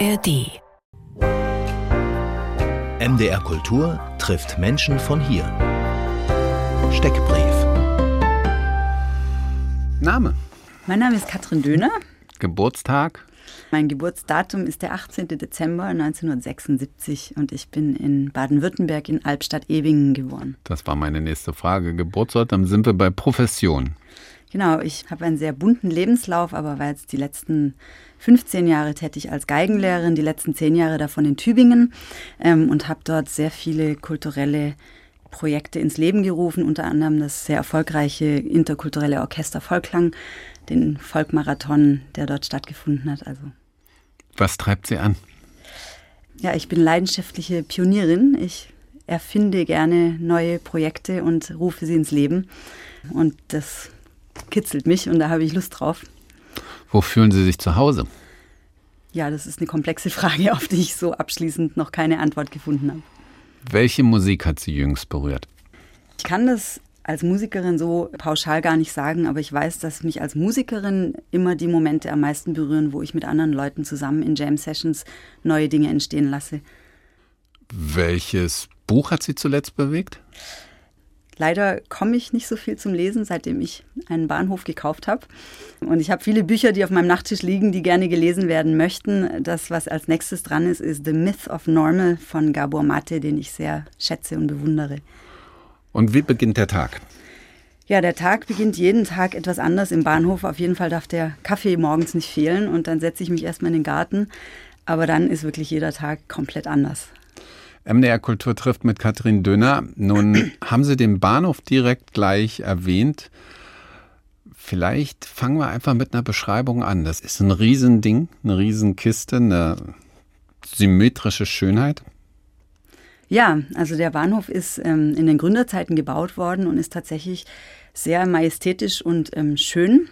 ARD. MDR Kultur trifft Menschen von hier. Steckbrief. Name. Mein Name ist Katrin Döhner. Geburtstag. Mein Geburtsdatum ist der 18. Dezember 1976 und ich bin in Baden-Württemberg in Albstadt-Ewingen geboren. Das war meine nächste Frage. Geburtsort, dann sind wir bei Profession. Genau, ich habe einen sehr bunten Lebenslauf, aber war jetzt die letzten 15 Jahre tätig als Geigenlehrerin, die letzten 10 Jahre davon in Tübingen ähm, und habe dort sehr viele kulturelle Projekte ins Leben gerufen, unter anderem das sehr erfolgreiche interkulturelle Orchester Volklang, den Volkmarathon, der dort stattgefunden hat. Also Was treibt Sie an? ja, ich bin leidenschaftliche Pionierin. Ich erfinde gerne neue Projekte und rufe sie ins Leben und das kitzelt mich und da habe ich Lust drauf. Wo fühlen Sie sich zu Hause? Ja, das ist eine komplexe Frage, auf die ich so abschließend noch keine Antwort gefunden habe. Welche Musik hat Sie jüngst berührt? Ich kann das als Musikerin so pauschal gar nicht sagen, aber ich weiß, dass mich als Musikerin immer die Momente am meisten berühren, wo ich mit anderen Leuten zusammen in Jam Sessions neue Dinge entstehen lasse. Welches Buch hat Sie zuletzt bewegt? Leider komme ich nicht so viel zum Lesen, seitdem ich einen Bahnhof gekauft habe. Und ich habe viele Bücher, die auf meinem Nachttisch liegen, die gerne gelesen werden möchten. Das, was als nächstes dran ist, ist The Myth of Normal von Gabor Mate, den ich sehr schätze und bewundere. Und wie beginnt der Tag? Ja, der Tag beginnt jeden Tag etwas anders im Bahnhof. Auf jeden Fall darf der Kaffee morgens nicht fehlen und dann setze ich mich erstmal in den Garten. Aber dann ist wirklich jeder Tag komplett anders. MDR Kultur trifft mit Katrin Dönner. Nun haben Sie den Bahnhof direkt gleich erwähnt. Vielleicht fangen wir einfach mit einer Beschreibung an. Das ist ein Riesending, eine Riesenkiste, eine symmetrische Schönheit. Ja, also der Bahnhof ist ähm, in den Gründerzeiten gebaut worden und ist tatsächlich sehr majestätisch und ähm, schön.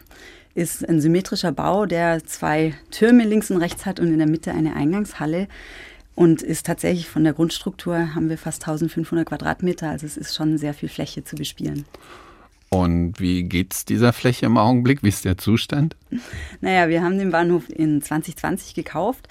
Ist ein symmetrischer Bau, der zwei Türme links und rechts hat und in der Mitte eine Eingangshalle. Und ist tatsächlich von der Grundstruktur haben wir fast 1500 Quadratmeter, also es ist schon sehr viel Fläche zu bespielen. Und wie geht's dieser Fläche im Augenblick? Wie ist der Zustand? Naja, wir haben den Bahnhof in 2020 gekauft.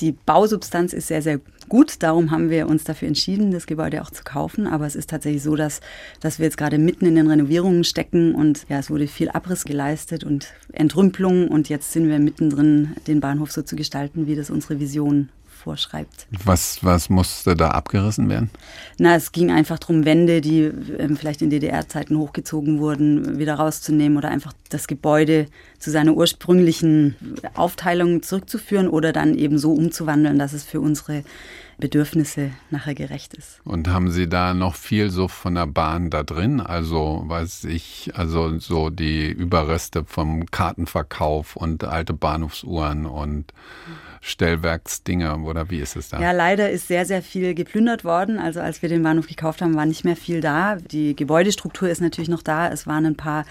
Die Bausubstanz ist sehr, sehr gut. Darum haben wir uns dafür entschieden, das Gebäude auch zu kaufen. Aber es ist tatsächlich so, dass, dass wir jetzt gerade mitten in den Renovierungen stecken und ja, es wurde viel Abriss geleistet und Entrümpelung. Und jetzt sind wir mittendrin, den Bahnhof so zu gestalten, wie das unsere Vision vorschreibt. Was, was musste da abgerissen werden? Na, es ging einfach darum, Wände, die ähm, vielleicht in DDR-Zeiten hochgezogen wurden, wieder rauszunehmen oder einfach das Gebäude zu seiner ursprünglichen Aufteilung zurückzuführen oder dann eben so umzuwandeln, dass es für unsere Bedürfnisse nachher gerecht ist. Und haben Sie da noch viel so von der Bahn da drin? Also, weiß ich, also so die Überreste vom Kartenverkauf und alte Bahnhofsuhren und Stellwerksdinger oder wie ist es da? Ja, leider ist sehr, sehr viel geplündert worden. Also als wir den Bahnhof gekauft haben, war nicht mehr viel da. Die Gebäudestruktur ist natürlich noch da. Es waren ein paar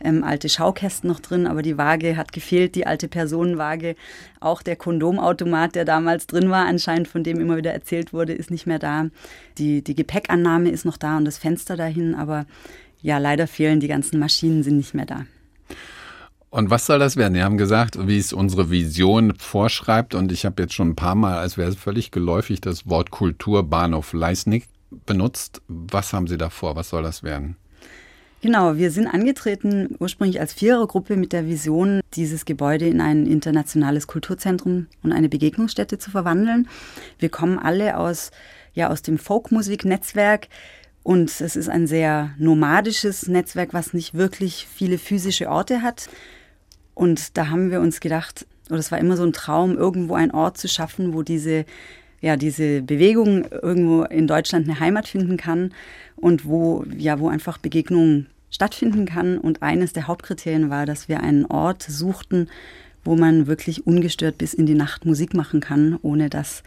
ähm, alte Schaukästen noch drin, aber die Waage hat gefehlt, die alte Personenwaage. Auch der Kondomautomat, der damals drin war, anscheinend von dem immer wieder erzählt wurde, ist nicht mehr da. Die, die Gepäckannahme ist noch da und das Fenster dahin, aber ja, leider fehlen die ganzen Maschinen, sind nicht mehr da. Und was soll das werden? Sie haben gesagt, wie es unsere Vision vorschreibt. Und ich habe jetzt schon ein paar Mal, als wäre es völlig geläufig, das Wort Kulturbahnhof Leisnig benutzt. Was haben Sie da vor? Was soll das werden? Genau, wir sind angetreten ursprünglich als Vierergruppe mit der Vision, dieses Gebäude in ein internationales Kulturzentrum und eine Begegnungsstätte zu verwandeln. Wir kommen alle aus, ja, aus dem Folkmusiknetzwerk. Und es ist ein sehr nomadisches Netzwerk, was nicht wirklich viele physische Orte hat. Und da haben wir uns gedacht, oder es war immer so ein Traum, irgendwo einen Ort zu schaffen, wo diese, ja, diese Bewegung irgendwo in Deutschland eine Heimat finden kann und wo, ja, wo einfach Begegnung stattfinden kann. Und eines der Hauptkriterien war, dass wir einen Ort suchten, wo man wirklich ungestört bis in die Nacht Musik machen kann, ohne dass,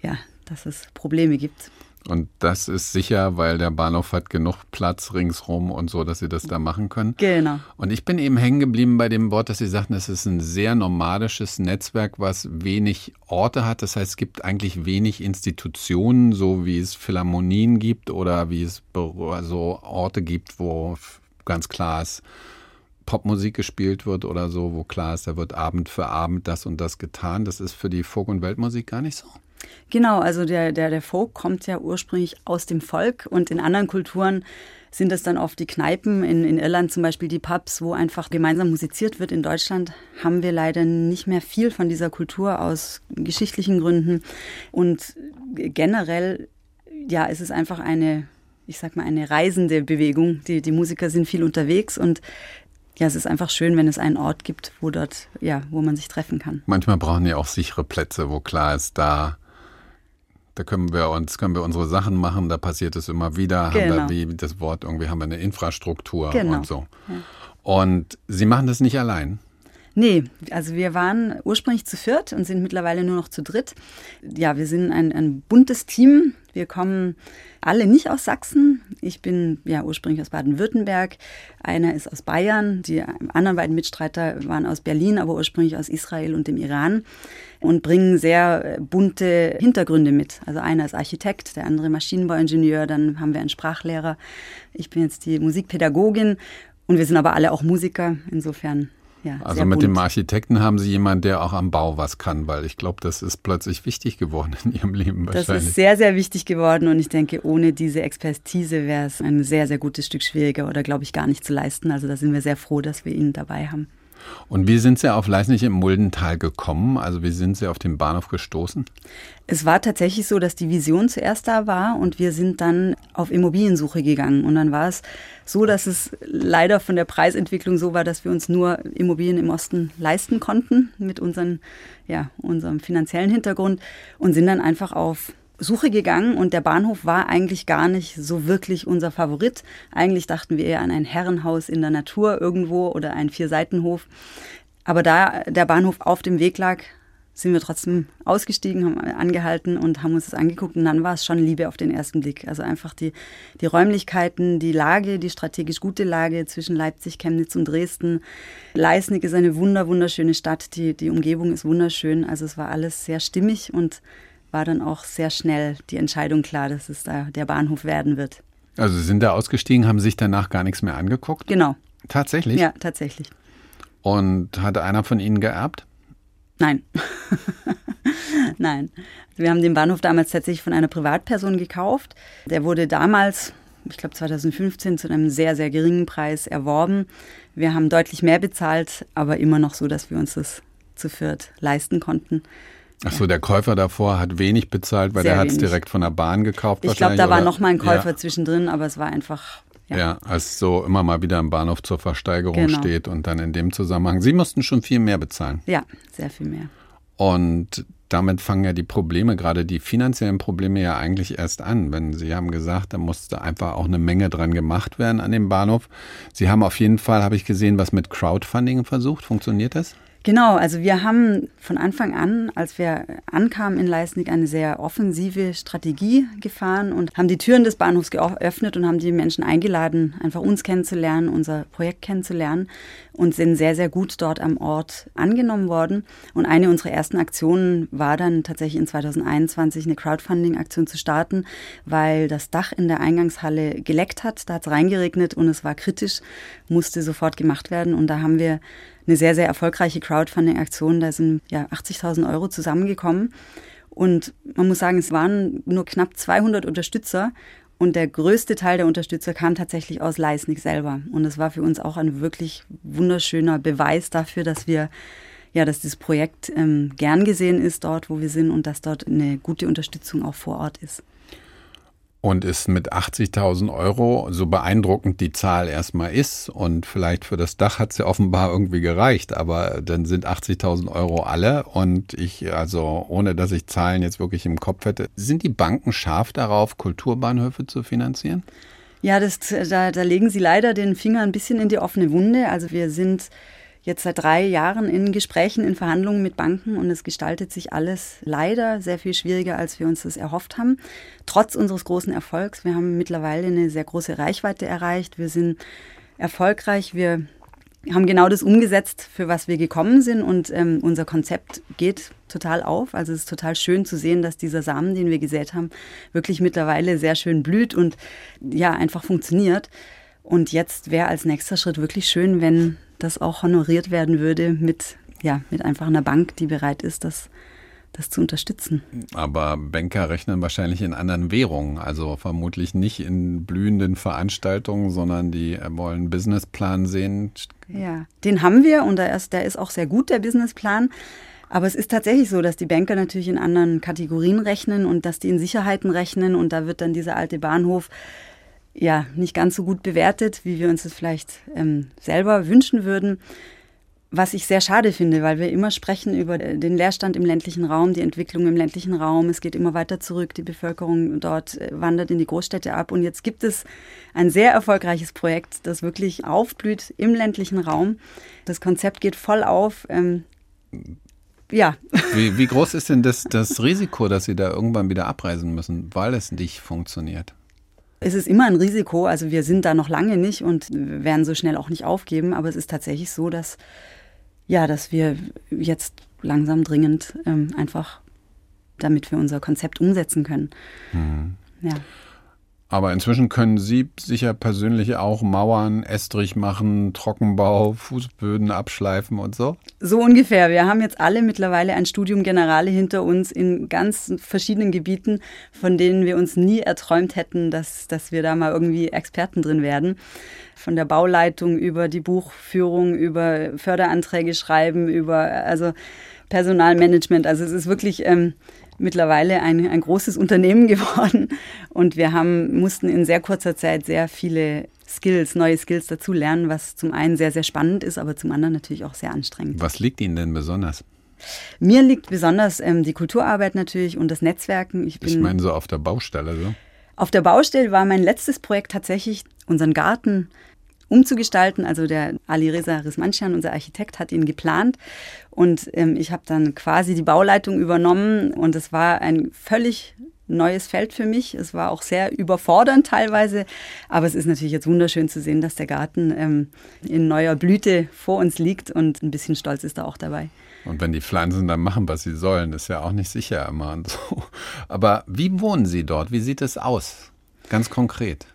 ja, dass es Probleme gibt. Und das ist sicher, weil der Bahnhof hat genug Platz ringsrum und so, dass Sie das da machen können. Genau. Und ich bin eben hängen geblieben bei dem Wort, dass Sie sagten, es ist ein sehr nomadisches Netzwerk, was wenig Orte hat. Das heißt, es gibt eigentlich wenig Institutionen, so wie es Philharmonien gibt oder wie es so Orte gibt, wo ganz klar ist, Popmusik gespielt wird oder so, wo klar ist, da wird Abend für Abend das und das getan. Das ist für die Folk- und Weltmusik gar nicht so. Genau, also der, der, der Folk kommt ja ursprünglich aus dem Volk und in anderen Kulturen sind es dann oft die Kneipen, in, in Irland zum Beispiel die Pubs, wo einfach gemeinsam musiziert wird. In Deutschland haben wir leider nicht mehr viel von dieser Kultur aus geschichtlichen Gründen. Und generell, ja, ist es einfach eine, ich sag mal, eine reisende Bewegung. Die, die Musiker sind viel unterwegs und ja, es ist einfach schön, wenn es einen Ort gibt, wo dort, ja, wo man sich treffen kann. Manchmal brauchen ja auch sichere Plätze, wo klar ist, da da können wir uns, können wir unsere Sachen machen, da passiert es immer wieder, genau. haben wir genau. wie das Wort irgendwie, haben wir eine Infrastruktur genau. und so. Ja. Und Sie machen das nicht allein. Nee, also wir waren ursprünglich zu viert und sind mittlerweile nur noch zu dritt. Ja, wir sind ein, ein buntes Team. Wir kommen alle nicht aus Sachsen. Ich bin ja ursprünglich aus Baden-Württemberg. Einer ist aus Bayern. Die anderen beiden Mitstreiter waren aus Berlin, aber ursprünglich aus Israel und dem Iran und bringen sehr bunte Hintergründe mit. Also einer ist Architekt, der andere Maschinenbauingenieur, dann haben wir einen Sprachlehrer. Ich bin jetzt die Musikpädagogin und wir sind aber alle auch Musiker. Insofern ja, also mit bunt. dem Architekten haben Sie jemanden, der auch am Bau was kann, weil ich glaube, das ist plötzlich wichtig geworden in Ihrem Leben wahrscheinlich. Das ist sehr, sehr wichtig geworden und ich denke, ohne diese Expertise wäre es ein sehr, sehr gutes Stück schwieriger oder glaube ich gar nicht zu leisten. Also da sind wir sehr froh, dass wir ihn dabei haben. Und wie sind Sie auf Leisnig im Muldental gekommen? Also wie sind Sie auf den Bahnhof gestoßen? Es war tatsächlich so, dass die Vision zuerst da war und wir sind dann auf Immobiliensuche gegangen. Und dann war es so, dass es leider von der Preisentwicklung so war, dass wir uns nur Immobilien im Osten leisten konnten mit unseren, ja, unserem finanziellen Hintergrund und sind dann einfach auf Suche gegangen und der Bahnhof war eigentlich gar nicht so wirklich unser Favorit. Eigentlich dachten wir eher an ein Herrenhaus in der Natur irgendwo oder einen Vierseitenhof. Aber da der Bahnhof auf dem Weg lag, sind wir trotzdem ausgestiegen, haben angehalten und haben uns das angeguckt und dann war es schon Liebe auf den ersten Blick. Also einfach die, die Räumlichkeiten, die Lage, die strategisch gute Lage zwischen Leipzig, Chemnitz und Dresden. Leisnig ist eine wunder, wunderschöne Stadt, die, die Umgebung ist wunderschön. Also es war alles sehr stimmig und war dann auch sehr schnell die Entscheidung klar, dass es da der Bahnhof werden wird. Also sind da ausgestiegen, haben sich danach gar nichts mehr angeguckt? Genau. Tatsächlich? Ja, tatsächlich. Und hatte einer von Ihnen geerbt? Nein. Nein. Wir haben den Bahnhof damals tatsächlich von einer Privatperson gekauft. Der wurde damals, ich glaube 2015, zu einem sehr, sehr geringen Preis erworben. Wir haben deutlich mehr bezahlt, aber immer noch so, dass wir uns das zu viert leisten konnten. Ach so, der Käufer davor hat wenig bezahlt, weil Sehr der hat es direkt von der Bahn gekauft. Ich glaube, da war noch mal ein Käufer ja. zwischendrin, aber es war einfach. Ja. ja, als so immer mal wieder im Bahnhof zur Versteigerung genau. steht und dann in dem Zusammenhang. Sie mussten schon viel mehr bezahlen. Ja, sehr viel mehr. Und damit fangen ja die Probleme, gerade die finanziellen Probleme ja eigentlich erst an. Wenn Sie haben gesagt, da musste einfach auch eine Menge dran gemacht werden an dem Bahnhof. Sie haben auf jeden Fall, habe ich gesehen, was mit Crowdfunding versucht. Funktioniert das? Genau, also wir haben von Anfang an, als wir ankamen in Leisnig, eine sehr offensive Strategie gefahren und haben die Türen des Bahnhofs geöffnet und haben die Menschen eingeladen, einfach uns kennenzulernen, unser Projekt kennenzulernen und sind sehr, sehr gut dort am Ort angenommen worden. Und eine unserer ersten Aktionen war dann tatsächlich in 2021 eine Crowdfunding-Aktion zu starten, weil das Dach in der Eingangshalle geleckt hat, da hat es reingeregnet und es war kritisch, musste sofort gemacht werden und da haben wir eine sehr, sehr erfolgreiche Crowdfunding-Aktion. Da sind ja 80.000 Euro zusammengekommen. Und man muss sagen, es waren nur knapp 200 Unterstützer. Und der größte Teil der Unterstützer kam tatsächlich aus Leisnig selber. Und das war für uns auch ein wirklich wunderschöner Beweis dafür, dass wir ja, dass das Projekt ähm, gern gesehen ist dort, wo wir sind und dass dort eine gute Unterstützung auch vor Ort ist und ist mit 80.000 Euro, so beeindruckend die Zahl erstmal ist und vielleicht für das Dach hat es ja offenbar irgendwie gereicht, aber dann sind 80.000 Euro alle und ich, also ohne dass ich Zahlen jetzt wirklich im Kopf hätte, sind die Banken scharf darauf, Kulturbahnhöfe zu finanzieren? Ja, das, da, da legen Sie leider den Finger ein bisschen in die offene Wunde. Also wir sind jetzt seit drei Jahren in Gesprächen, in Verhandlungen mit Banken und es gestaltet sich alles leider sehr viel schwieriger, als wir uns das erhofft haben. Trotz unseres großen Erfolgs. Wir haben mittlerweile eine sehr große Reichweite erreicht. Wir sind erfolgreich. Wir haben genau das umgesetzt, für was wir gekommen sind und ähm, unser Konzept geht total auf. Also es ist total schön zu sehen, dass dieser Samen, den wir gesät haben, wirklich mittlerweile sehr schön blüht und ja einfach funktioniert. Und jetzt wäre als nächster Schritt wirklich schön, wenn das auch honoriert werden würde mit, ja, mit einfach einer Bank, die bereit ist, das das zu unterstützen. Aber Banker rechnen wahrscheinlich in anderen Währungen, also vermutlich nicht in blühenden Veranstaltungen, sondern die wollen einen Businessplan sehen. Ja, den haben wir und der ist, der ist auch sehr gut, der Businessplan. Aber es ist tatsächlich so, dass die Banker natürlich in anderen Kategorien rechnen und dass die in Sicherheiten rechnen und da wird dann dieser alte Bahnhof ja nicht ganz so gut bewertet, wie wir uns das vielleicht ähm, selber wünschen würden. Was ich sehr schade finde, weil wir immer sprechen über den Leerstand im ländlichen Raum, die Entwicklung im ländlichen Raum. Es geht immer weiter zurück, die Bevölkerung dort äh, wandert in die Großstädte ab. Und jetzt gibt es ein sehr erfolgreiches Projekt, das wirklich aufblüht im ländlichen Raum. Das Konzept geht voll auf. Ähm, ja. Wie, wie groß ist denn das, das Risiko, dass Sie da irgendwann wieder abreisen müssen, weil es nicht funktioniert? Es ist immer ein Risiko, also wir sind da noch lange nicht und werden so schnell auch nicht aufgeben, aber es ist tatsächlich so, dass, ja, dass wir jetzt langsam dringend ähm, einfach, damit wir unser Konzept umsetzen können. Mhm. Ja. Aber inzwischen können Sie sicher persönlich auch Mauern, Estrich machen, Trockenbau, Fußböden abschleifen und so? So ungefähr. Wir haben jetzt alle mittlerweile ein Studium Generale hinter uns in ganz verschiedenen Gebieten, von denen wir uns nie erträumt hätten, dass, dass wir da mal irgendwie Experten drin werden. Von der Bauleitung über die Buchführung, über Förderanträge schreiben, über also Personalmanagement. Also es ist wirklich ähm, mittlerweile ein, ein großes Unternehmen geworden und wir haben, mussten in sehr kurzer Zeit sehr viele Skills, neue Skills dazu lernen, was zum einen sehr, sehr spannend ist, aber zum anderen natürlich auch sehr anstrengend. Was liegt Ihnen denn besonders? Mir liegt besonders ähm, die Kulturarbeit natürlich und das Netzwerken. Ich, ich meine so auf der Baustelle, so? Auf der Baustelle war mein letztes Projekt tatsächlich unseren Garten umzugestalten. Also der Ali Reza Rismanschan, unser Architekt, hat ihn geplant und ähm, ich habe dann quasi die Bauleitung übernommen und es war ein völlig neues Feld für mich. Es war auch sehr überfordernd teilweise, aber es ist natürlich jetzt wunderschön zu sehen, dass der Garten ähm, in neuer Blüte vor uns liegt und ein bisschen Stolz ist da auch dabei. Und wenn die Pflanzen dann machen, was sie sollen, ist ja auch nicht sicher immer und so. Aber wie wohnen Sie dort? Wie sieht es aus? Ganz konkret.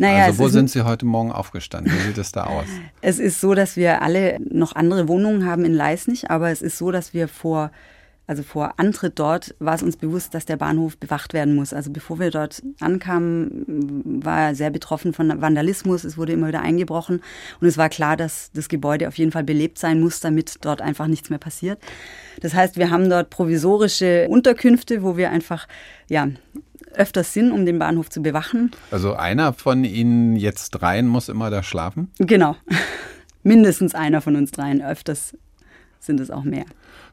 Naja, also wo sind Sie heute Morgen aufgestanden? Wie sieht es da aus? Es ist so, dass wir alle noch andere Wohnungen haben in Leisnig, aber es ist so, dass wir vor also vor Antritt dort war es uns bewusst, dass der Bahnhof bewacht werden muss. Also bevor wir dort ankamen, war er sehr betroffen von Vandalismus. Es wurde immer wieder eingebrochen und es war klar, dass das Gebäude auf jeden Fall belebt sein muss, damit dort einfach nichts mehr passiert. Das heißt, wir haben dort provisorische Unterkünfte, wo wir einfach ja öfters sind, um den Bahnhof zu bewachen. Also einer von Ihnen jetzt dreien muss immer da schlafen? Genau. Mindestens einer von uns dreien. Öfters sind es auch mehr.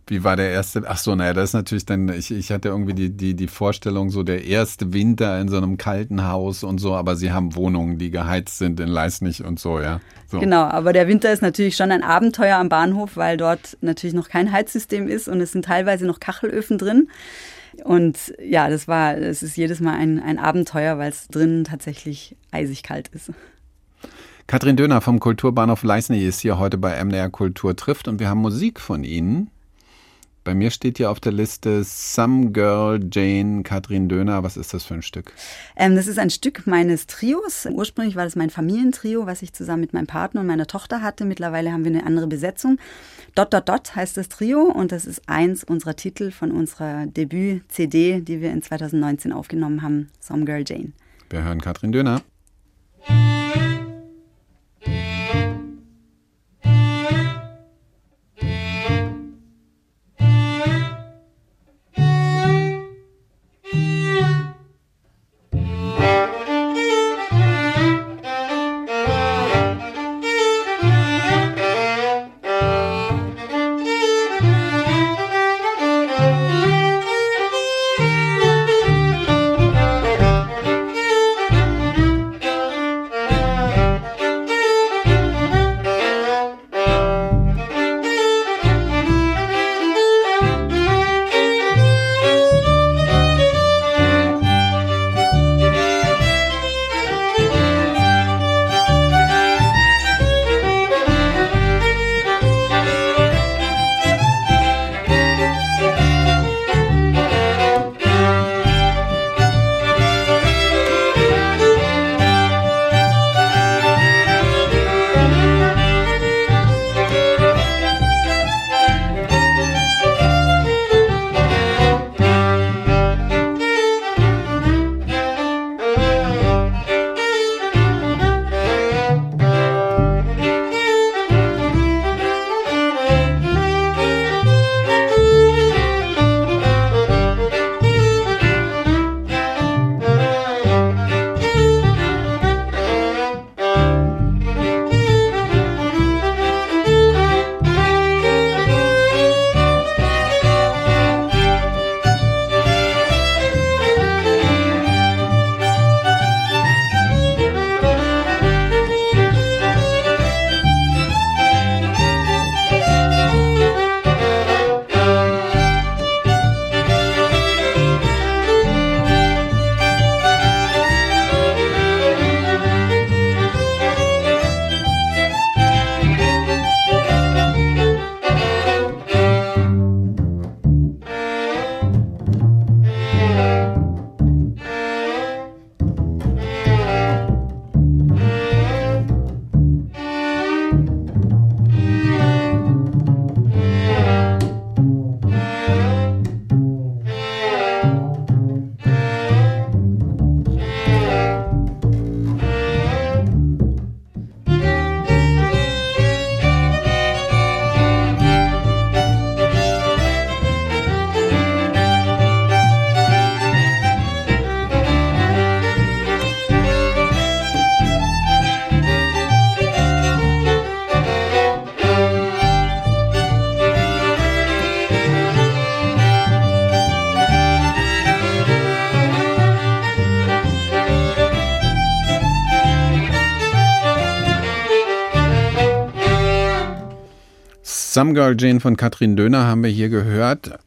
Wie war der erste? Ach so, naja, das ist natürlich dann, ich, ich hatte irgendwie die, die, die Vorstellung, so der erste Winter in so einem kalten Haus und so, aber Sie haben Wohnungen, die geheizt sind in Leisnig und so, ja. So. Genau, aber der Winter ist natürlich schon ein Abenteuer am Bahnhof, weil dort natürlich noch kein Heizsystem ist und es sind teilweise noch Kachelöfen drin. Und ja, das war, es ist jedes Mal ein, ein Abenteuer, weil es drinnen tatsächlich eisig kalt ist. Katrin Döner vom Kulturbahnhof Leisnig ist hier heute bei MDR Kultur trifft und wir haben Musik von Ihnen. Bei mir steht hier auf der Liste Some Girl Jane Katrin Döner. Was ist das für ein Stück? Ähm, das ist ein Stück meines Trios. Ursprünglich war das mein Familientrio, was ich zusammen mit meinem Partner und meiner Tochter hatte. Mittlerweile haben wir eine andere Besetzung. Dot Dot Dot heißt das Trio und das ist eins unserer Titel von unserer Debüt-CD, die wir in 2019 aufgenommen haben. Some Girl Jane. Wir hören Katrin Döner. Some Girl Jane von Katrin Döner haben wir hier gehört.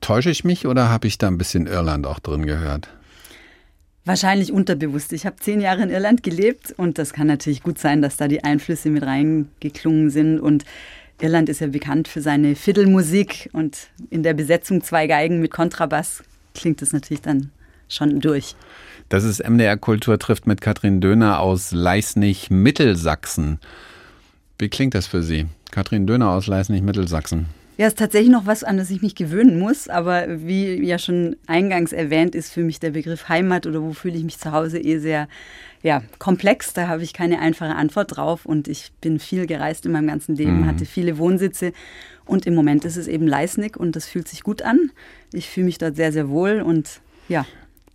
Täusche ich mich oder habe ich da ein bisschen Irland auch drin gehört? Wahrscheinlich unterbewusst. Ich habe zehn Jahre in Irland gelebt und das kann natürlich gut sein, dass da die Einflüsse mit reingeklungen sind. Und Irland ist ja bekannt für seine Fiddlemusik und in der Besetzung zwei Geigen mit Kontrabass klingt es natürlich dann schon durch. Das ist MDR Kultur trifft mit Katrin Döner aus Leisnig, Mittelsachsen. Wie klingt das für Sie? Katrin Döner aus Leisnig, Mittelsachsen. Ja, ist tatsächlich noch was, an das ich mich gewöhnen muss. Aber wie ja schon eingangs erwähnt, ist für mich der Begriff Heimat oder wo fühle ich mich zu Hause eh sehr ja, komplex. Da habe ich keine einfache Antwort drauf. Und ich bin viel gereist in meinem ganzen Leben, mhm. hatte viele Wohnsitze. Und im Moment ist es eben Leisnig und das fühlt sich gut an. Ich fühle mich dort sehr, sehr wohl und ja.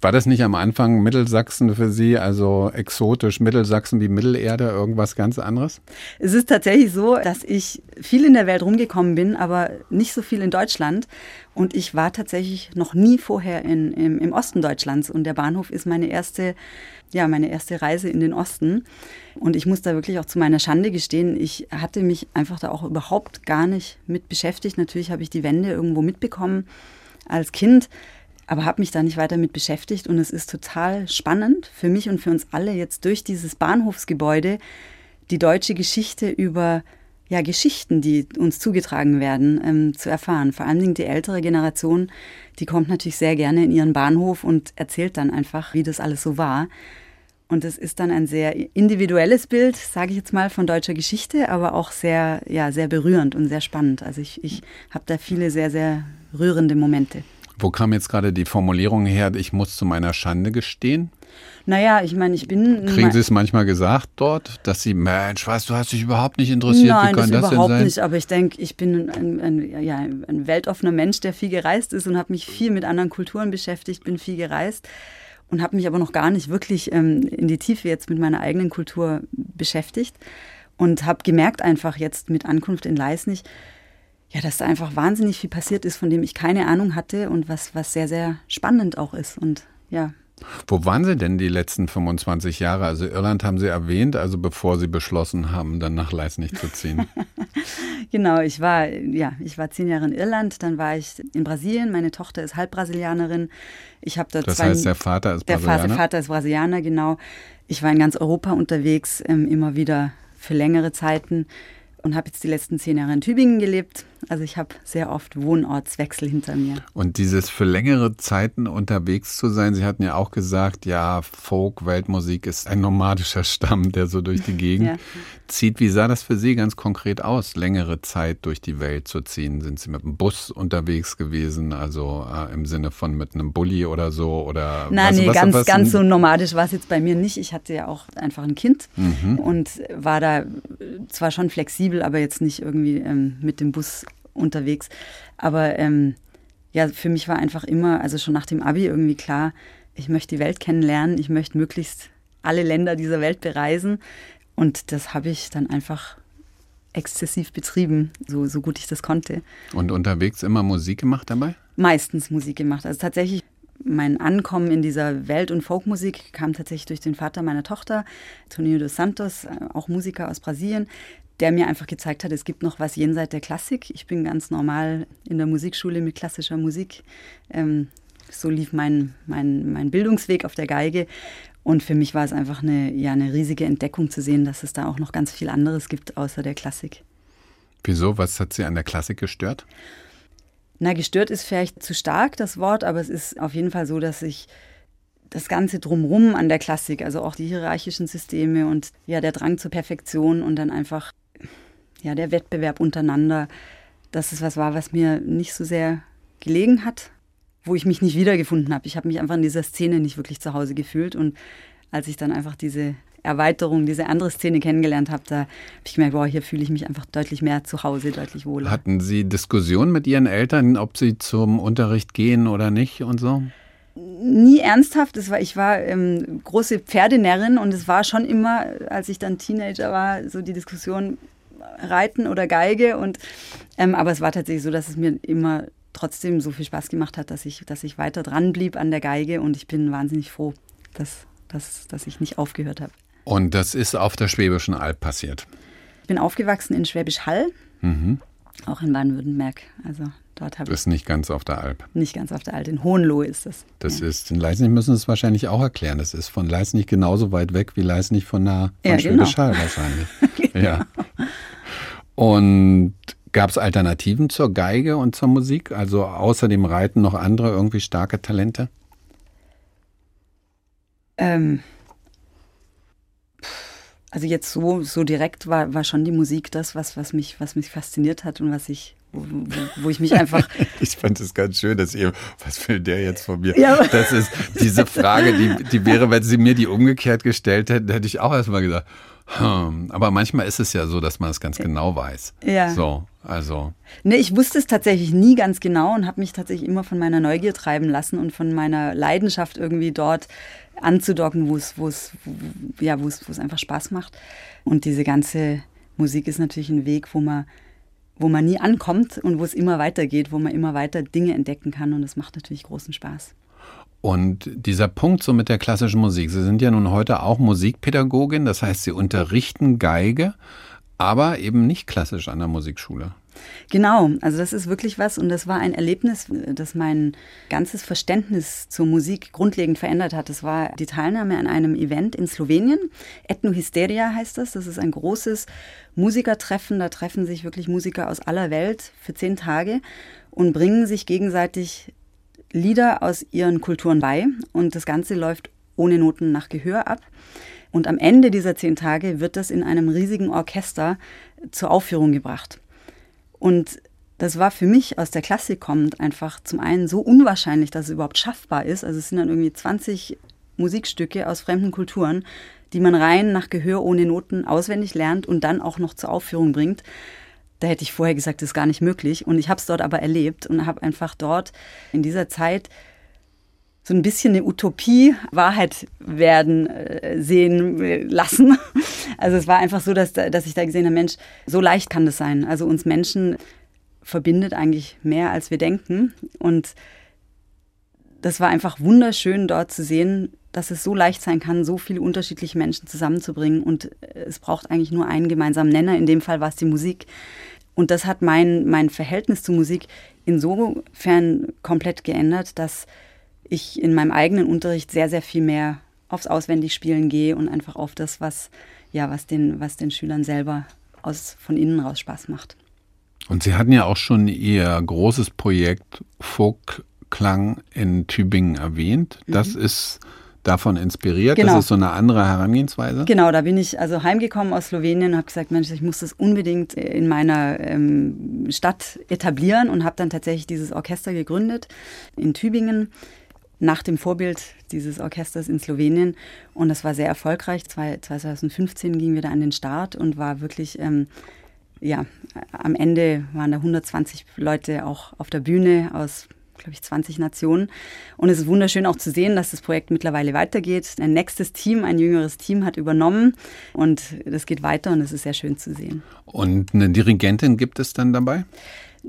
War das nicht am Anfang Mittelsachsen für Sie, also exotisch Mittelsachsen wie Mittelerde, irgendwas ganz anderes? Es ist tatsächlich so, dass ich viel in der Welt rumgekommen bin, aber nicht so viel in Deutschland. Und ich war tatsächlich noch nie vorher in, im, im Osten Deutschlands. Und der Bahnhof ist meine erste, ja, meine erste Reise in den Osten. Und ich muss da wirklich auch zu meiner Schande gestehen, ich hatte mich einfach da auch überhaupt gar nicht mit beschäftigt. Natürlich habe ich die Wende irgendwo mitbekommen als Kind aber habe mich da nicht weiter mit beschäftigt und es ist total spannend für mich und für uns alle jetzt durch dieses Bahnhofsgebäude die deutsche Geschichte über ja, Geschichten, die uns zugetragen werden, ähm, zu erfahren. Vor allen Dingen die ältere Generation, die kommt natürlich sehr gerne in ihren Bahnhof und erzählt dann einfach, wie das alles so war. Und es ist dann ein sehr individuelles Bild, sage ich jetzt mal, von deutscher Geschichte, aber auch sehr, ja, sehr berührend und sehr spannend. Also ich, ich habe da viele sehr, sehr rührende Momente. Wo kam jetzt gerade die Formulierung her, ich muss zu meiner Schande gestehen? Naja, ich meine, ich bin. Kriegen Sie es manchmal gesagt dort, dass Sie, Mensch, weißt du, hast dich überhaupt nicht interessiert? Nein, Wie kann das, das überhaupt denn sein? nicht. Aber ich denke, ich bin ein, ein, ja, ein weltoffener Mensch, der viel gereist ist und habe mich viel mit anderen Kulturen beschäftigt, bin viel gereist und habe mich aber noch gar nicht wirklich ähm, in die Tiefe jetzt mit meiner eigenen Kultur beschäftigt und habe gemerkt einfach jetzt mit Ankunft in Leisnig, ja, dass da einfach wahnsinnig viel passiert ist, von dem ich keine Ahnung hatte und was, was sehr, sehr spannend auch ist. Und ja. Wo waren Sie denn die letzten 25 Jahre? Also Irland haben Sie erwähnt, also bevor Sie beschlossen haben, dann nach Leisnig zu ziehen. genau, ich war, ja, ich war zehn Jahre in Irland, dann war ich in Brasilien. Meine Tochter ist Halbbrasilianerin. Ich habe dort das zwei, heißt, der Vater ist Brasilianer? Der Vater ist Brasilianer, genau. Ich war in ganz Europa unterwegs, ähm, immer wieder für längere Zeiten und habe jetzt die letzten zehn Jahre in Tübingen gelebt. Also ich habe sehr oft Wohnortswechsel hinter mir. Und dieses für längere Zeiten unterwegs zu sein, Sie hatten ja auch gesagt, ja, Folk, Weltmusik ist ein nomadischer Stamm, der so durch die Gegend ja. zieht. Wie sah das für Sie ganz konkret aus, längere Zeit durch die Welt zu ziehen? Sind Sie mit dem Bus unterwegs gewesen, also äh, im Sinne von mit einem Bulli oder so? Oder Nein, was, nee, was, ganz, was, ganz so nomadisch war es jetzt bei mir nicht. Ich hatte ja auch einfach ein Kind mhm. und war da zwar schon flexibel, aber jetzt nicht irgendwie ähm, mit dem Bus unterwegs. Aber ähm, ja, für mich war einfach immer, also schon nach dem Abi irgendwie klar, ich möchte die Welt kennenlernen, ich möchte möglichst alle Länder dieser Welt bereisen. Und das habe ich dann einfach exzessiv betrieben, so, so gut ich das konnte. Und unterwegs immer Musik gemacht dabei? Meistens Musik gemacht. Also tatsächlich mein Ankommen in dieser Welt- und Folkmusik kam tatsächlich durch den Vater meiner Tochter, Toninho dos Santos, äh, auch Musiker aus Brasilien, der mir einfach gezeigt hat, es gibt noch was jenseits der Klassik. Ich bin ganz normal in der Musikschule mit klassischer Musik. Ähm, so lief mein, mein, mein Bildungsweg auf der Geige. Und für mich war es einfach eine, ja, eine riesige Entdeckung zu sehen, dass es da auch noch ganz viel anderes gibt außer der Klassik. Wieso? Was hat Sie an der Klassik gestört? Na, gestört ist vielleicht zu stark das Wort, aber es ist auf jeden Fall so, dass ich das Ganze drumrum an der Klassik, also auch die hierarchischen Systeme und ja, der Drang zur Perfektion und dann einfach ja, der Wettbewerb untereinander, dass es was war, was mir nicht so sehr gelegen hat, wo ich mich nicht wiedergefunden habe. Ich habe mich einfach in dieser Szene nicht wirklich zu Hause gefühlt und als ich dann einfach diese Erweiterung, diese andere Szene kennengelernt habe, da habe ich gemerkt, boah, hier fühle ich mich einfach deutlich mehr zu Hause, deutlich wohler. Hatten Sie Diskussionen mit Ihren Eltern, ob Sie zum Unterricht gehen oder nicht und so? Nie ernsthaft. War, ich war ähm, große Pferdenärrin und es war schon immer, als ich dann Teenager war, so die Diskussion, Reiten oder Geige. Und, ähm, aber es war tatsächlich so, dass es mir immer trotzdem so viel Spaß gemacht hat, dass ich, dass ich weiter dran blieb an der Geige und ich bin wahnsinnig froh, dass, dass, dass ich nicht aufgehört habe. Und das ist auf der Schwäbischen Alb passiert? Ich bin aufgewachsen in Schwäbisch Hall. Mhm. Auch in Baden-Württemberg. Also dort habe Das ist nicht ganz auf der Alp. nicht ganz auf der Alp. In Hohenlohe ist das. Das ist, in Leisnig müssen Sie es wahrscheinlich auch erklären. Das ist von Leisnig genauso weit weg wie Leisnig von nah von Ja, genau. Schwäbisch Hall wahrscheinlich. Ja. Und gab es Alternativen zur Geige und zur Musik? Also außer dem Reiten noch andere irgendwie starke Talente? Ähm, also jetzt so, so direkt war, war schon die Musik das, was, was, mich, was mich fasziniert hat und was ich, wo, ich mich einfach Ich fand es ganz schön, dass ihr, was will der jetzt von mir? Ja. Das ist diese Frage, die, die wäre, wenn Sie mir die umgekehrt gestellt hätten, hätte ich auch erstmal gesagt, hm. aber manchmal ist es ja so, dass man es ganz genau weiß. Ja. So, also. Nee, ich wusste es tatsächlich nie ganz genau und habe mich tatsächlich immer von meiner Neugier treiben lassen und von meiner Leidenschaft irgendwie dort anzudocken, wo es, wo es, ja, wo es, wo es einfach Spaß macht. Und diese ganze Musik ist natürlich ein Weg, wo man, wo man nie ankommt und wo es immer weitergeht, wo man immer weiter Dinge entdecken kann und das macht natürlich großen Spaß. Und dieser Punkt so mit der klassischen Musik. Sie sind ja nun heute auch Musikpädagogin, das heißt, Sie unterrichten Geige, aber eben nicht klassisch an der Musikschule. Genau, also das ist wirklich was und das war ein Erlebnis, das mein ganzes Verständnis zur Musik grundlegend verändert hat. Das war die Teilnahme an einem Event in Slowenien. Ethnohysteria heißt das. Das ist ein großes Musikertreffen. Da treffen sich wirklich Musiker aus aller Welt für zehn Tage und bringen sich gegenseitig Lieder aus ihren Kulturen bei. Und das Ganze läuft ohne Noten nach Gehör ab. Und am Ende dieser zehn Tage wird das in einem riesigen Orchester zur Aufführung gebracht. Und das war für mich aus der Klassik kommend einfach zum einen so unwahrscheinlich, dass es überhaupt schaffbar ist. Also es sind dann irgendwie 20 Musikstücke aus fremden Kulturen, die man rein nach Gehör ohne Noten auswendig lernt und dann auch noch zur Aufführung bringt. Da hätte ich vorher gesagt, das ist gar nicht möglich. Und ich habe es dort aber erlebt und habe einfach dort in dieser Zeit so ein bisschen eine Utopie Wahrheit werden äh, sehen äh, lassen. Also es war einfach so, dass, da- dass ich da gesehen habe, Mensch, so leicht kann das sein. Also uns Menschen verbindet eigentlich mehr, als wir denken. Und das war einfach wunderschön dort zu sehen, dass es so leicht sein kann, so viele unterschiedliche Menschen zusammenzubringen. Und äh, es braucht eigentlich nur einen gemeinsamen Nenner. In dem Fall war es die Musik. Und das hat mein, mein Verhältnis zu Musik insofern komplett geändert, dass ich in meinem eigenen Unterricht sehr, sehr viel mehr aufs Auswendigspielen gehe und einfach auf das, was, ja, was, den, was den Schülern selber aus, von innen raus Spaß macht. Und Sie hatten ja auch schon Ihr großes Projekt Folkklang in Tübingen erwähnt. Das ist davon inspiriert. Genau. Das ist so eine andere Herangehensweise. Genau, da bin ich also heimgekommen aus Slowenien und habe gesagt, Mensch, ich muss das unbedingt in meiner ähm, Stadt etablieren und habe dann tatsächlich dieses Orchester gegründet in Tübingen nach dem Vorbild dieses Orchesters in Slowenien. Und das war sehr erfolgreich. Zwei- 2015 gingen wir da an den Start und war wirklich, ähm, ja, am Ende waren da 120 Leute auch auf der Bühne aus glaube ich, 20 Nationen. Und es ist wunderschön auch zu sehen, dass das Projekt mittlerweile weitergeht. Ein nächstes Team, ein jüngeres Team hat übernommen und das geht weiter und es ist sehr schön zu sehen. Und eine Dirigentin gibt es dann dabei?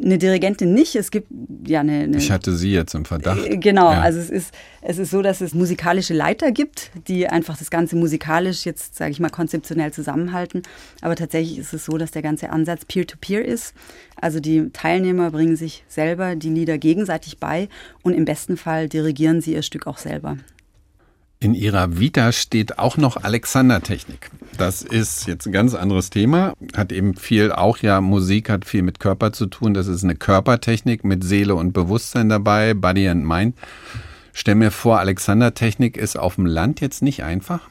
Eine Dirigentin nicht, es gibt ja eine. eine Ich hatte sie jetzt im Verdacht. Äh, Genau, Ja. also es ist, es ist so, dass es musikalische Leiter gibt, die einfach das Ganze musikalisch jetzt, sage ich mal, konzeptionell zusammenhalten. Aber tatsächlich ist es so, dass der ganze Ansatz Peer-to-Peer ist. Also die Teilnehmer bringen sich selber die Lieder gegenseitig bei und im besten Fall dirigieren sie ihr Stück auch selber. In ihrer Vita steht auch noch Alexandertechnik. Das ist jetzt ein ganz anderes Thema. Hat eben viel, auch ja, Musik hat viel mit Körper zu tun. Das ist eine Körpertechnik mit Seele und Bewusstsein dabei, Body and Mind. Stell mir vor, Alexandertechnik ist auf dem Land jetzt nicht einfach.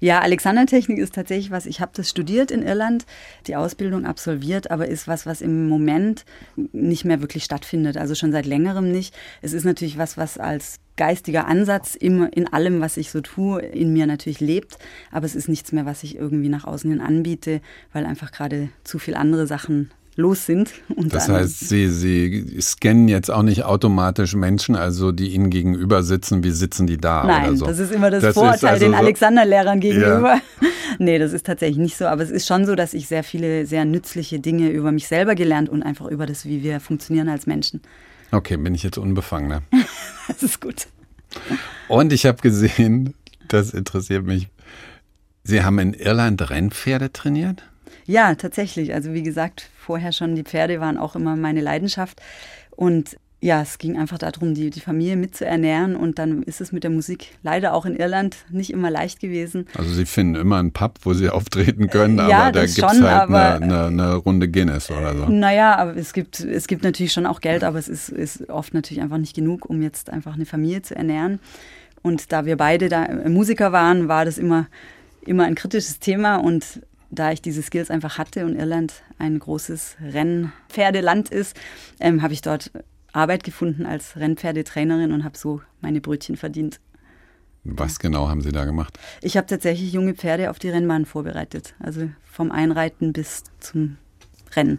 Ja, Alexandertechnik ist tatsächlich was, ich habe das studiert in Irland, die Ausbildung absolviert, aber ist was, was im Moment nicht mehr wirklich stattfindet, also schon seit längerem nicht. Es ist natürlich was, was als geistiger Ansatz immer in allem, was ich so tue, in mir natürlich lebt, aber es ist nichts mehr, was ich irgendwie nach außen hin anbiete, weil einfach gerade zu viel andere Sachen los sind. Das heißt, Sie, Sie scannen jetzt auch nicht automatisch Menschen, also die Ihnen gegenüber sitzen, wie sitzen die da Nein, oder so. das ist immer das, Das Vorurteil also den so- Alexander-Lehrern gegenüber. Nee, das ist tatsächlich nicht so. Aber es ist schon so, dass ich sehr viele sehr nützliche Dinge über mich selber gelernt und einfach über das, wie wir funktionieren als Menschen. Okay, bin ich jetzt unbefangener. Das ist gut. Und ich habe gesehen, das interessiert mich, Sie haben in Irland Rennpferde trainiert? Ja, tatsächlich. Also wie gesagt, vorher schon, die Pferde waren auch immer meine Leidenschaft. Und ja, es ging einfach darum, die, die Familie mitzuernähren und dann ist es mit der Musik leider auch in Irland nicht immer leicht gewesen. Also Sie finden immer einen Pub, wo Sie auftreten können, aber ja, da gibt es halt eine, eine, eine, Runde Guinness oder so. Naja, aber es gibt, es gibt natürlich schon auch Geld, aber es ist, ist oft natürlich einfach nicht genug, um jetzt einfach eine Familie zu ernähren. Und da wir beide da Musiker waren, war das immer, immer ein kritisches Thema und da ich diese Skills einfach hatte und Irland ein großes Rennpferdeland ist, ähm, habe ich dort Arbeit gefunden als Rennpferdetrainerin und habe so meine Brötchen verdient. Was genau haben Sie da gemacht? Ich habe tatsächlich junge Pferde auf die Rennbahn vorbereitet. Also vom Einreiten bis zum Rennen.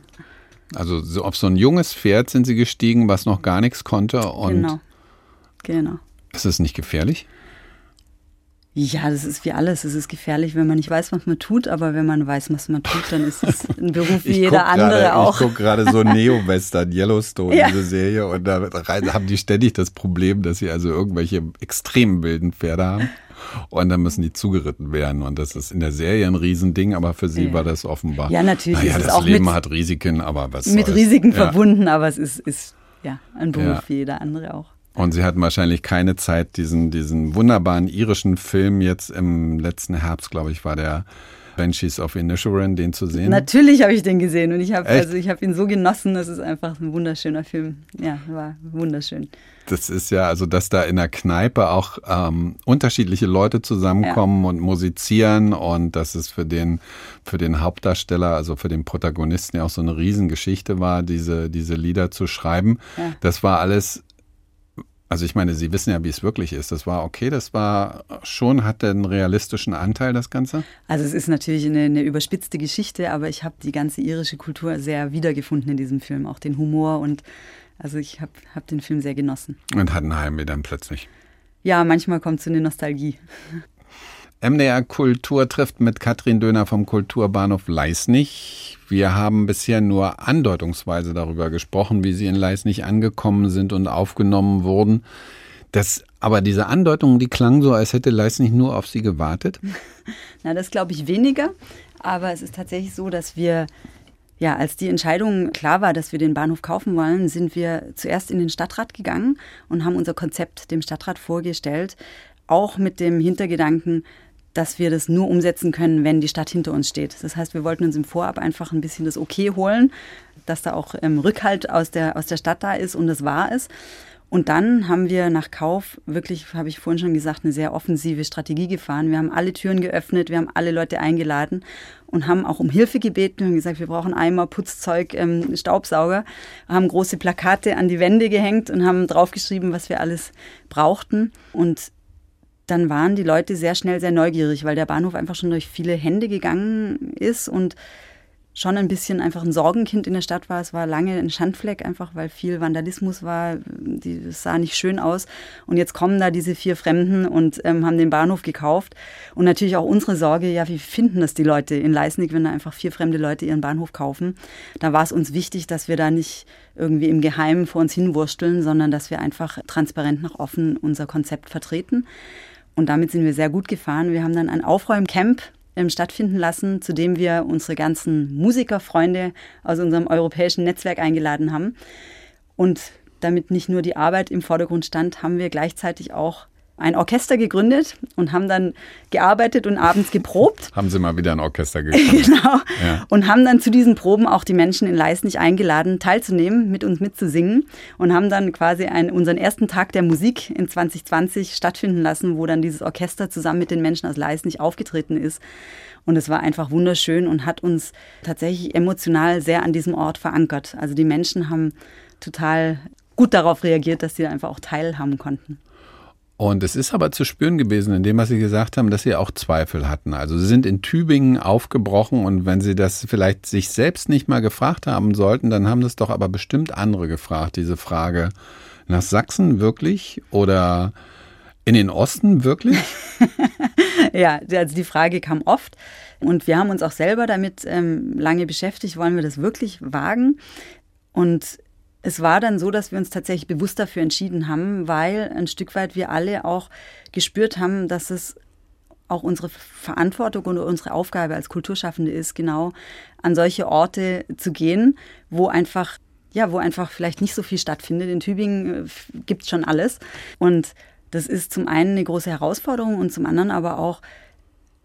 Also so auf so ein junges Pferd sind Sie gestiegen, was noch gar nichts konnte. Und genau. Genau. Ist es nicht gefährlich? Ja, das ist wie alles. Es ist gefährlich, wenn man nicht weiß, was man tut, aber wenn man weiß, was man tut, dann ist es ein Beruf wie jeder andere grade, auch. Ich gucke gerade so Neo-Western, Yellowstone, ja. diese Serie, und da haben die ständig das Problem, dass sie also irgendwelche extrem wilden Pferde haben. Und dann müssen die zugeritten werden. Und das ist in der Serie ein Riesending, aber für sie ja. war das offenbar. Ja, natürlich. Naja, das Leben mit, hat Risiken, aber was Mit soll's. Risiken ja. verbunden, aber es ist, ist ja ein Beruf wie jeder andere auch. Und sie hatten wahrscheinlich keine Zeit, diesen, diesen wunderbaren irischen Film jetzt im letzten Herbst, glaube ich, war der Banshees of Inisherin, den zu sehen. Natürlich habe ich den gesehen und ich habe also ich ihn so genossen. Das ist einfach ein wunderschöner Film. Ja, war wunderschön. Das ist ja, also dass da in der Kneipe auch ähm, unterschiedliche Leute zusammenkommen ja. und musizieren und dass es für den, für den Hauptdarsteller, also für den Protagonisten ja auch so eine Riesengeschichte war, diese, diese Lieder zu schreiben. Ja. Das war alles also ich meine, Sie wissen ja, wie es wirklich ist. Das war okay, das war schon, hat einen realistischen Anteil, das Ganze? Also es ist natürlich eine, eine überspitzte Geschichte, aber ich habe die ganze irische Kultur sehr wiedergefunden in diesem Film, auch den Humor und also ich habe hab den Film sehr genossen. Und hatten Heimweh dann plötzlich? Ja, manchmal kommt so eine Nostalgie. MDR Kultur trifft mit Katrin Döner vom Kulturbahnhof Leisnig. Wir haben bisher nur andeutungsweise darüber gesprochen, wie sie in Leisnig angekommen sind und aufgenommen wurden. Das, aber diese Andeutungen, die klangen so, als hätte Leisnig nur auf sie gewartet. Na, das glaube ich weniger. Aber es ist tatsächlich so, dass wir ja, als die Entscheidung klar war, dass wir den Bahnhof kaufen wollen, sind wir zuerst in den Stadtrat gegangen und haben unser Konzept dem Stadtrat vorgestellt, auch mit dem Hintergedanken, dass wir das nur umsetzen können, wenn die Stadt hinter uns steht. Das heißt, wir wollten uns im Vorab einfach ein bisschen das Okay holen, dass da auch ähm, Rückhalt aus der, aus der Stadt da ist und das war es. Und dann haben wir nach Kauf wirklich, habe ich vorhin schon gesagt, eine sehr offensive Strategie gefahren. Wir haben alle Türen geöffnet, wir haben alle Leute eingeladen und haben auch um Hilfe gebeten. Wir haben gesagt, wir brauchen Eimer, Putzzeug, ähm, Staubsauger. Haben große Plakate an die Wände gehängt und haben draufgeschrieben, was wir alles brauchten. Und dann waren die Leute sehr schnell sehr neugierig, weil der Bahnhof einfach schon durch viele Hände gegangen ist und schon ein bisschen einfach ein Sorgenkind in der Stadt war. Es war lange ein Schandfleck, einfach weil viel Vandalismus war. Die, es sah nicht schön aus. Und jetzt kommen da diese vier Fremden und ähm, haben den Bahnhof gekauft. Und natürlich auch unsere Sorge, ja, wie finden das die Leute in Leisnig, wenn da einfach vier fremde Leute ihren Bahnhof kaufen? Da war es uns wichtig, dass wir da nicht irgendwie im Geheimen vor uns hinwursteln, sondern dass wir einfach transparent nach offen unser Konzept vertreten. Und damit sind wir sehr gut gefahren. Wir haben dann ein Aufräumcamp ähm, stattfinden lassen, zu dem wir unsere ganzen Musikerfreunde aus unserem europäischen Netzwerk eingeladen haben. Und damit nicht nur die Arbeit im Vordergrund stand, haben wir gleichzeitig auch ein Orchester gegründet und haben dann gearbeitet und abends geprobt. haben Sie mal wieder ein Orchester gegründet. genau. Ja. Und haben dann zu diesen Proben auch die Menschen in Leisnig eingeladen, teilzunehmen, mit uns mitzusingen und haben dann quasi einen, unseren ersten Tag der Musik in 2020 stattfinden lassen, wo dann dieses Orchester zusammen mit den Menschen aus Leisnig aufgetreten ist. Und es war einfach wunderschön und hat uns tatsächlich emotional sehr an diesem Ort verankert. Also die Menschen haben total gut darauf reagiert, dass sie einfach auch teilhaben konnten. Und es ist aber zu spüren gewesen, in dem, was Sie gesagt haben, dass Sie auch Zweifel hatten. Also Sie sind in Tübingen aufgebrochen und wenn Sie das vielleicht sich selbst nicht mal gefragt haben sollten, dann haben das doch aber bestimmt andere gefragt, diese Frage. Nach Sachsen wirklich oder in den Osten wirklich? ja, also die Frage kam oft. Und wir haben uns auch selber damit ähm, lange beschäftigt, wollen wir das wirklich wagen? Und es war dann so, dass wir uns tatsächlich bewusst dafür entschieden haben, weil ein Stück weit wir alle auch gespürt haben, dass es auch unsere Verantwortung und unsere Aufgabe als Kulturschaffende ist, genau an solche Orte zu gehen, wo einfach ja, wo einfach vielleicht nicht so viel stattfindet. In Tübingen äh, gibt es schon alles. Und das ist zum einen eine große Herausforderung und zum anderen aber auch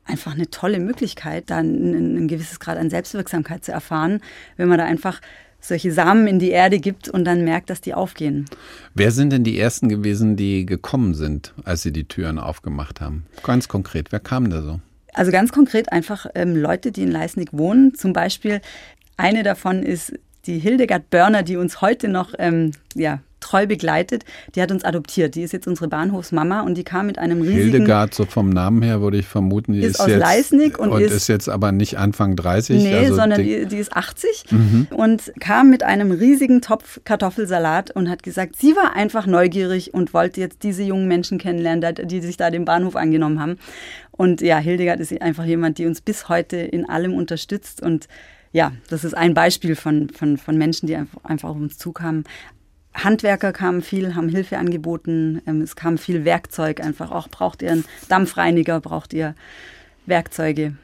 einfach eine tolle Möglichkeit, da ein, ein gewisses Grad an Selbstwirksamkeit zu erfahren, wenn man da einfach solche Samen in die Erde gibt und dann merkt, dass die aufgehen. Wer sind denn die Ersten gewesen, die gekommen sind, als Sie die Türen aufgemacht haben? Ganz konkret, wer kam da so? Also ganz konkret einfach ähm, Leute, die in Leisnig wohnen. Zum Beispiel eine davon ist die Hildegard Börner, die uns heute noch ähm, ja, treu begleitet, die hat uns adoptiert. Die ist jetzt unsere Bahnhofsmama und die kam mit einem riesigen... Hildegard, so vom Namen her würde ich vermuten, die ist, ist aus jetzt, Leisnig und, und ist, ist, jetzt aber nicht Anfang 30. Nee, also sondern die, die, ist 80 mhm. und kam mit einem riesigen Topf Kartoffelsalat und hat gesagt, sie war einfach neugierig und wollte jetzt diese jungen Menschen kennenlernen, die sich da den Bahnhof angenommen haben. Und ja, Hildegard ist einfach jemand, die uns bis heute in allem unterstützt und ja, das ist ein Beispiel von, von, von Menschen, die einfach, einfach auf uns zukamen. Handwerker kamen viel, haben Hilfe angeboten. Ähm, es kam viel Werkzeug einfach. Auch braucht ihr einen Dampfreiniger, braucht ihr Werkzeuge.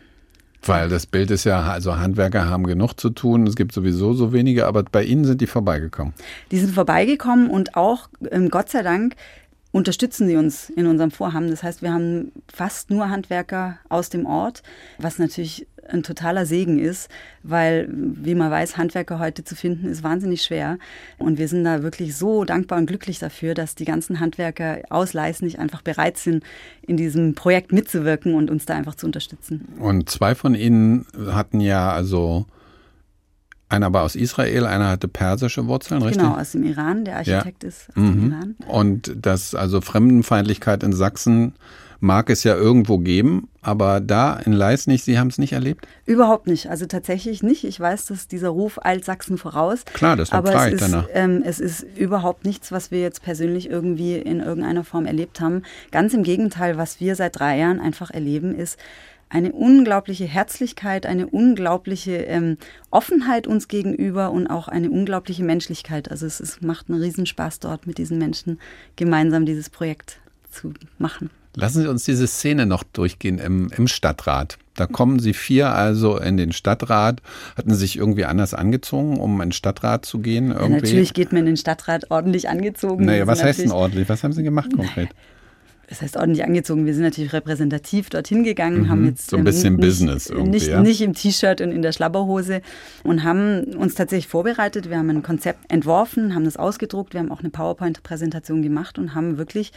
Weil das Bild ist ja, also Handwerker haben genug zu tun, es gibt sowieso so wenige, aber bei Ihnen sind die vorbeigekommen. Die sind vorbeigekommen und auch, ähm, Gott sei Dank, unterstützen sie uns in unserem Vorhaben. Das heißt, wir haben fast nur Handwerker aus dem Ort, was natürlich ein totaler Segen ist, weil, wie man weiß, Handwerker heute zu finden ist wahnsinnig schwer. Und wir sind da wirklich so dankbar und glücklich dafür, dass die ganzen Handwerker aus Leisnig einfach bereit sind, in diesem Projekt mitzuwirken und uns da einfach zu unterstützen. Und zwei von Ihnen hatten ja also einer war aus Israel, einer hatte persische Wurzeln, richtig? Genau, aus dem Iran. Der Architekt ja. ist aus mhm. dem Iran. Und das, also Fremdenfeindlichkeit in Sachsen mag es ja irgendwo geben, aber da in Leisnig, Sie haben es nicht erlebt? Überhaupt nicht. Also tatsächlich nicht. Ich weiß, dass dieser Ruf eilt Sachsen voraus. Klar, das aber es ist, ähm, es ist überhaupt nichts, was wir jetzt persönlich irgendwie in irgendeiner Form erlebt haben. Ganz im Gegenteil, was wir seit drei Jahren einfach erleben, ist, eine unglaubliche Herzlichkeit, eine unglaubliche ähm, Offenheit uns gegenüber und auch eine unglaubliche Menschlichkeit. Also es, es macht einen Riesenspaß dort mit diesen Menschen gemeinsam dieses Projekt zu machen. Lassen Sie uns diese Szene noch durchgehen im, im Stadtrat. Da kommen Sie vier also in den Stadtrat. Hatten Sie sich irgendwie anders angezogen, um in den Stadtrat zu gehen? Ja, natürlich geht man in den Stadtrat ordentlich angezogen. Naja, was heißt denn ordentlich? Was haben Sie gemacht konkret? das heißt ordentlich angezogen. Wir sind natürlich repräsentativ dorthin gegangen, mhm, haben jetzt so ein bisschen nicht, Business irgendwie, nicht, ja? nicht im T-Shirt und in der Schlabberhose und haben uns tatsächlich vorbereitet. Wir haben ein Konzept entworfen, haben das ausgedruckt, wir haben auch eine PowerPoint-Präsentation gemacht und haben wirklich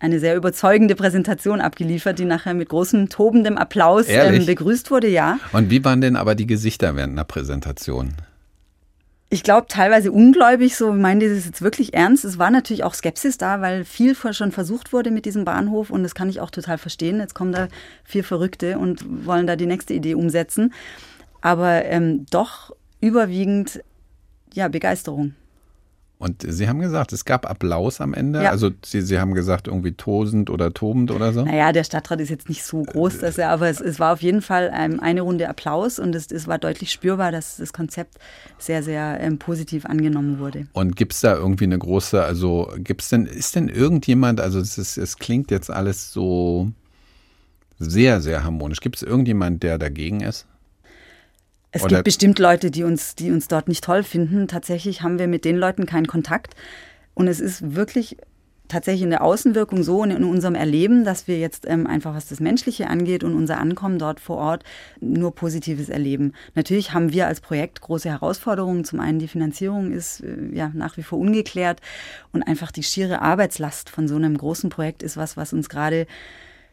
eine sehr überzeugende Präsentation abgeliefert, die nachher mit großem tobendem Applaus ähm, begrüßt wurde, ja. Und wie waren denn aber die Gesichter während einer Präsentation? ich glaube, teilweise ungläubig, so meinen die das jetzt wirklich ernst. Es war natürlich auch Skepsis da, weil viel schon versucht wurde mit diesem Bahnhof und das kann ich auch total verstehen. Jetzt kommen da vier Verrückte und wollen da die nächste Idee umsetzen. Aber ähm, doch überwiegend ja, Begeisterung. Und Sie haben gesagt, es gab Applaus am Ende. Ja. Also Sie, Sie haben gesagt, irgendwie tosend oder tobend oder so. Naja, der Stadtrat ist jetzt nicht so groß, dass er, aber es, es war auf jeden Fall ähm, eine Runde Applaus und es, es war deutlich spürbar, dass das Konzept sehr, sehr ähm, positiv angenommen wurde. Und gibt es da irgendwie eine große, also gibt es denn, ist denn irgendjemand, also es, ist, es klingt jetzt alles so sehr, sehr harmonisch. Gibt es irgendjemand, der dagegen ist? Es Oder gibt bestimmt Leute, die uns, die uns dort nicht toll finden. Tatsächlich haben wir mit den Leuten keinen Kontakt. Und es ist wirklich tatsächlich in der Außenwirkung so und in unserem Erleben, dass wir jetzt ähm, einfach, was das Menschliche angeht und unser Ankommen dort vor Ort, nur Positives erleben. Natürlich haben wir als Projekt große Herausforderungen. Zum einen die Finanzierung ist äh, ja nach wie vor ungeklärt und einfach die schiere Arbeitslast von so einem großen Projekt ist was, was uns gerade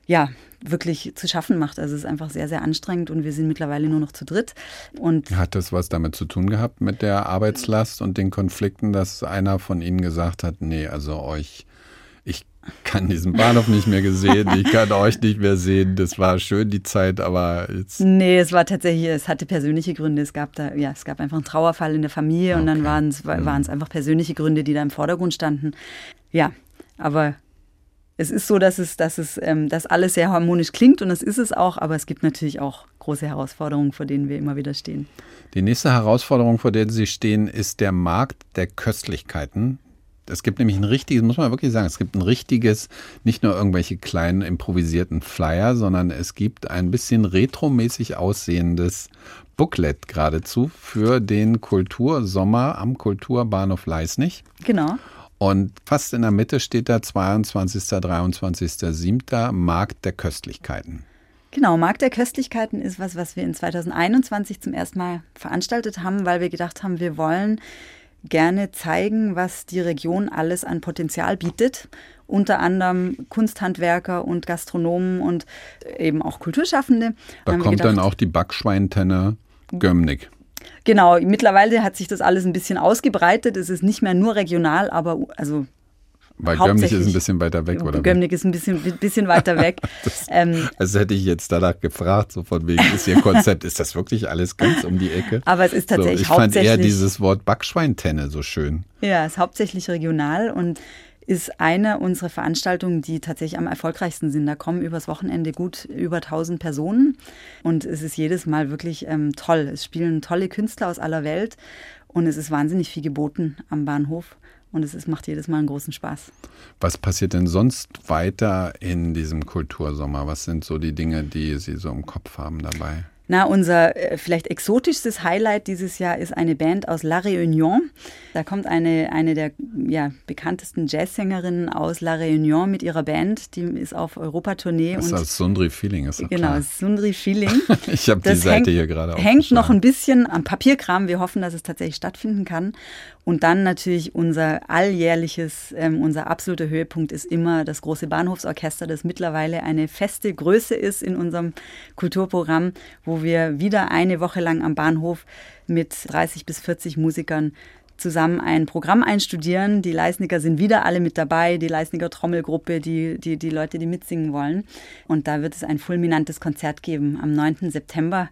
ja, wirklich zu schaffen macht. Also es ist einfach sehr, sehr anstrengend und wir sind mittlerweile nur noch zu dritt. Und Hat das was damit zu tun gehabt mit der Arbeitslast und den Konflikten, dass einer von Ihnen gesagt hat, nee, also euch, ich kann diesen Bahnhof nicht mehr gesehen, ich kann euch nicht mehr sehen. Das war schön die Zeit, aber jetzt. Nee, es war tatsächlich, es hatte persönliche Gründe. Es gab da, ja, es gab einfach einen Trauerfall in der Familie okay. und dann waren es, waren es einfach persönliche Gründe, die da im Vordergrund standen. Ja, aber es ist so, dass es, dass es, ähm, dass alles sehr harmonisch klingt und das ist es auch, aber es gibt natürlich auch große Herausforderungen, vor denen wir immer wieder stehen. Die nächste Herausforderung, vor der Sie stehen, ist der Markt der Köstlichkeiten. Es gibt nämlich ein richtiges, muss man wirklich sagen, es gibt ein richtiges, nicht nur irgendwelche kleinen improvisierten Flyer, sondern es gibt ein bisschen retromäßig aussehendes Booklet geradezu für den Kultursommer am Kulturbahnhof Leisnig. Genau. Und fast in der Mitte steht da 22. 23. 7. Markt der Köstlichkeiten. Genau, Markt der Köstlichkeiten ist was, was wir in 2021 zum ersten Mal veranstaltet haben, weil wir gedacht haben, wir wollen gerne zeigen, was die Region alles an Potenzial bietet. Unter anderem Kunsthandwerker und Gastronomen und eben auch Kulturschaffende. Da kommt gedacht, dann auch die Backschweintenne Gömnig. Genau, mittlerweile hat sich das alles ein bisschen ausgebreitet. Es ist nicht mehr nur regional, aber also weil Gömnig ist ein bisschen weiter weg, oder? Gömnig ist ein bisschen, bisschen weiter weg. das, ähm, also hätte ich jetzt danach gefragt, so von wegen ist Ihr Konzept, ist das wirklich alles ganz um die Ecke? Aber es ist tatsächlich so, ich hauptsächlich. Ich fand eher dieses Wort Backschweintenne so schön. Ja, es ist hauptsächlich regional und ist eine unserer Veranstaltungen, die tatsächlich am erfolgreichsten sind. Da kommen übers Wochenende gut über 1000 Personen und es ist jedes Mal wirklich ähm, toll. Es spielen tolle Künstler aus aller Welt und es ist wahnsinnig viel geboten am Bahnhof. Und es ist, macht jedes Mal einen großen Spaß. Was passiert denn sonst weiter in diesem Kultursommer? Was sind so die Dinge, die Sie so im Kopf haben dabei? Na, unser äh, vielleicht exotischstes Highlight dieses Jahr ist eine Band aus La Réunion. Da kommt eine, eine der ja, bekanntesten Jazzsängerinnen aus La Réunion mit ihrer Band. Die ist auf Europatournee. Das ist das Sundri Feeling, ist das Genau, klar. Sundri Feeling. ich habe die Seite hängt, hier gerade Hängt noch ein bisschen am Papierkram. Wir hoffen, dass es tatsächlich stattfinden kann. Und dann natürlich unser alljährliches, ähm, unser absoluter Höhepunkt ist immer das große Bahnhofsorchester, das mittlerweile eine feste Größe ist in unserem Kulturprogramm, wo wir wieder eine Woche lang am Bahnhof mit 30 bis 40 Musikern zusammen ein Programm einstudieren. Die Leisniger sind wieder alle mit dabei, die Leisniger Trommelgruppe, die, die, die Leute, die mitsingen wollen. Und da wird es ein fulminantes Konzert geben am 9. September,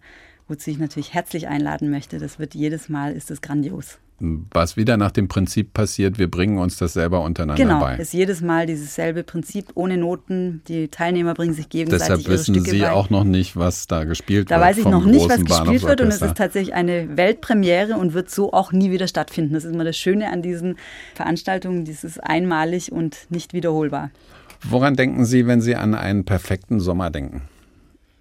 wozu ich natürlich herzlich einladen möchte. Das wird jedes Mal, ist es grandios was wieder nach dem Prinzip passiert, wir bringen uns das selber untereinander genau, bei. Genau, ist jedes Mal dieses selbe Prinzip, ohne Noten. Die Teilnehmer bringen sich gegenseitig Deshalb wissen Stücke Sie bei. auch noch nicht, was da gespielt da wird. Da weiß ich noch nicht, was gespielt wird und es ist tatsächlich eine Weltpremiere und wird so auch nie wieder stattfinden. Das ist immer das Schöne an diesen Veranstaltungen, dieses einmalig und nicht wiederholbar. Woran denken Sie, wenn Sie an einen perfekten Sommer denken?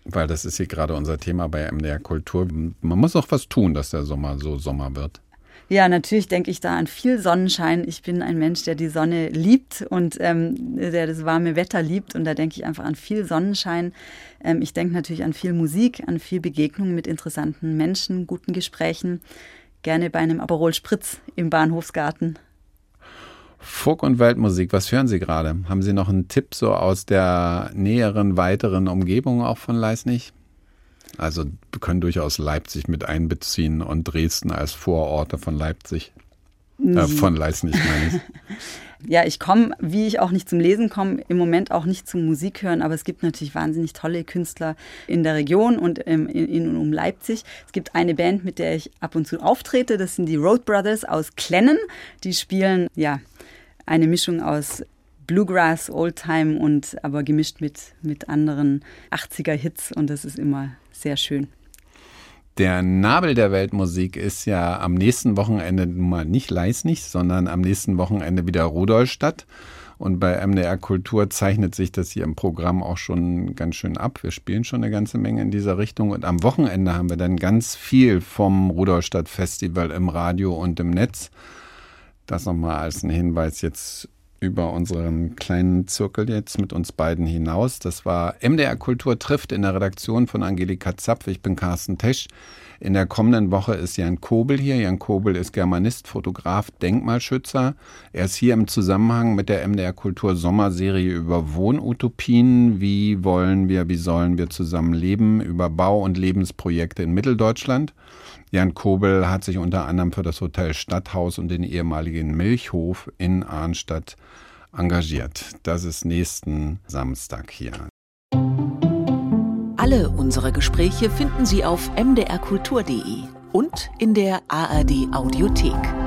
Weil das ist hier gerade unser Thema bei MDR Kultur. Man muss auch was tun, dass der Sommer so Sommer wird. Ja, natürlich denke ich da an viel Sonnenschein. Ich bin ein Mensch, der die Sonne liebt und ähm, der das warme Wetter liebt. Und da denke ich einfach an viel Sonnenschein. Ähm, ich denke natürlich an viel Musik, an viel Begegnung mit interessanten Menschen, guten Gesprächen. Gerne bei einem Aperol Spritz im Bahnhofsgarten. Folk- und Weltmusik, was hören Sie gerade? Haben Sie noch einen Tipp so aus der näheren, weiteren Umgebung auch von Leisnig? Also wir können durchaus Leipzig mit einbeziehen und Dresden als Vororte von Leipzig. Äh, von Leipzig meine ich. Ja, ich komme, wie ich auch nicht zum Lesen komme, im Moment auch nicht zum Musik hören, aber es gibt natürlich wahnsinnig tolle Künstler in der Region und in, in und um Leipzig. Es gibt eine Band, mit der ich ab und zu auftrete, das sind die Road Brothers aus Klennen. Die spielen ja eine Mischung aus Bluegrass, Oldtime und aber gemischt mit, mit anderen 80er-Hits und das ist immer sehr schön. Der Nabel der Weltmusik ist ja am nächsten Wochenende nun mal nicht Leisnig, sondern am nächsten Wochenende wieder Rudolstadt. Und bei MDR Kultur zeichnet sich das hier im Programm auch schon ganz schön ab. Wir spielen schon eine ganze Menge in dieser Richtung. Und am Wochenende haben wir dann ganz viel vom Rudolstadt Festival im Radio und im Netz. Das nochmal als ein Hinweis jetzt über unseren kleinen Zirkel jetzt mit uns beiden hinaus. Das war MDR Kultur trifft in der Redaktion von Angelika Zapf. Ich bin Carsten Tesch. In der kommenden Woche ist Jan Kobel hier. Jan Kobel ist Germanist, Fotograf, Denkmalschützer. Er ist hier im Zusammenhang mit der MDR Kultur Sommerserie über Wohnutopien. Wie wollen wir, wie sollen wir zusammen leben? Über Bau- und Lebensprojekte in Mitteldeutschland. Jan Kobel hat sich unter anderem für das Hotel Stadthaus und den ehemaligen Milchhof in Arnstadt engagiert. Das ist nächsten Samstag hier. Alle unsere Gespräche finden Sie auf mdrkultur.de und in der ARD Audiothek.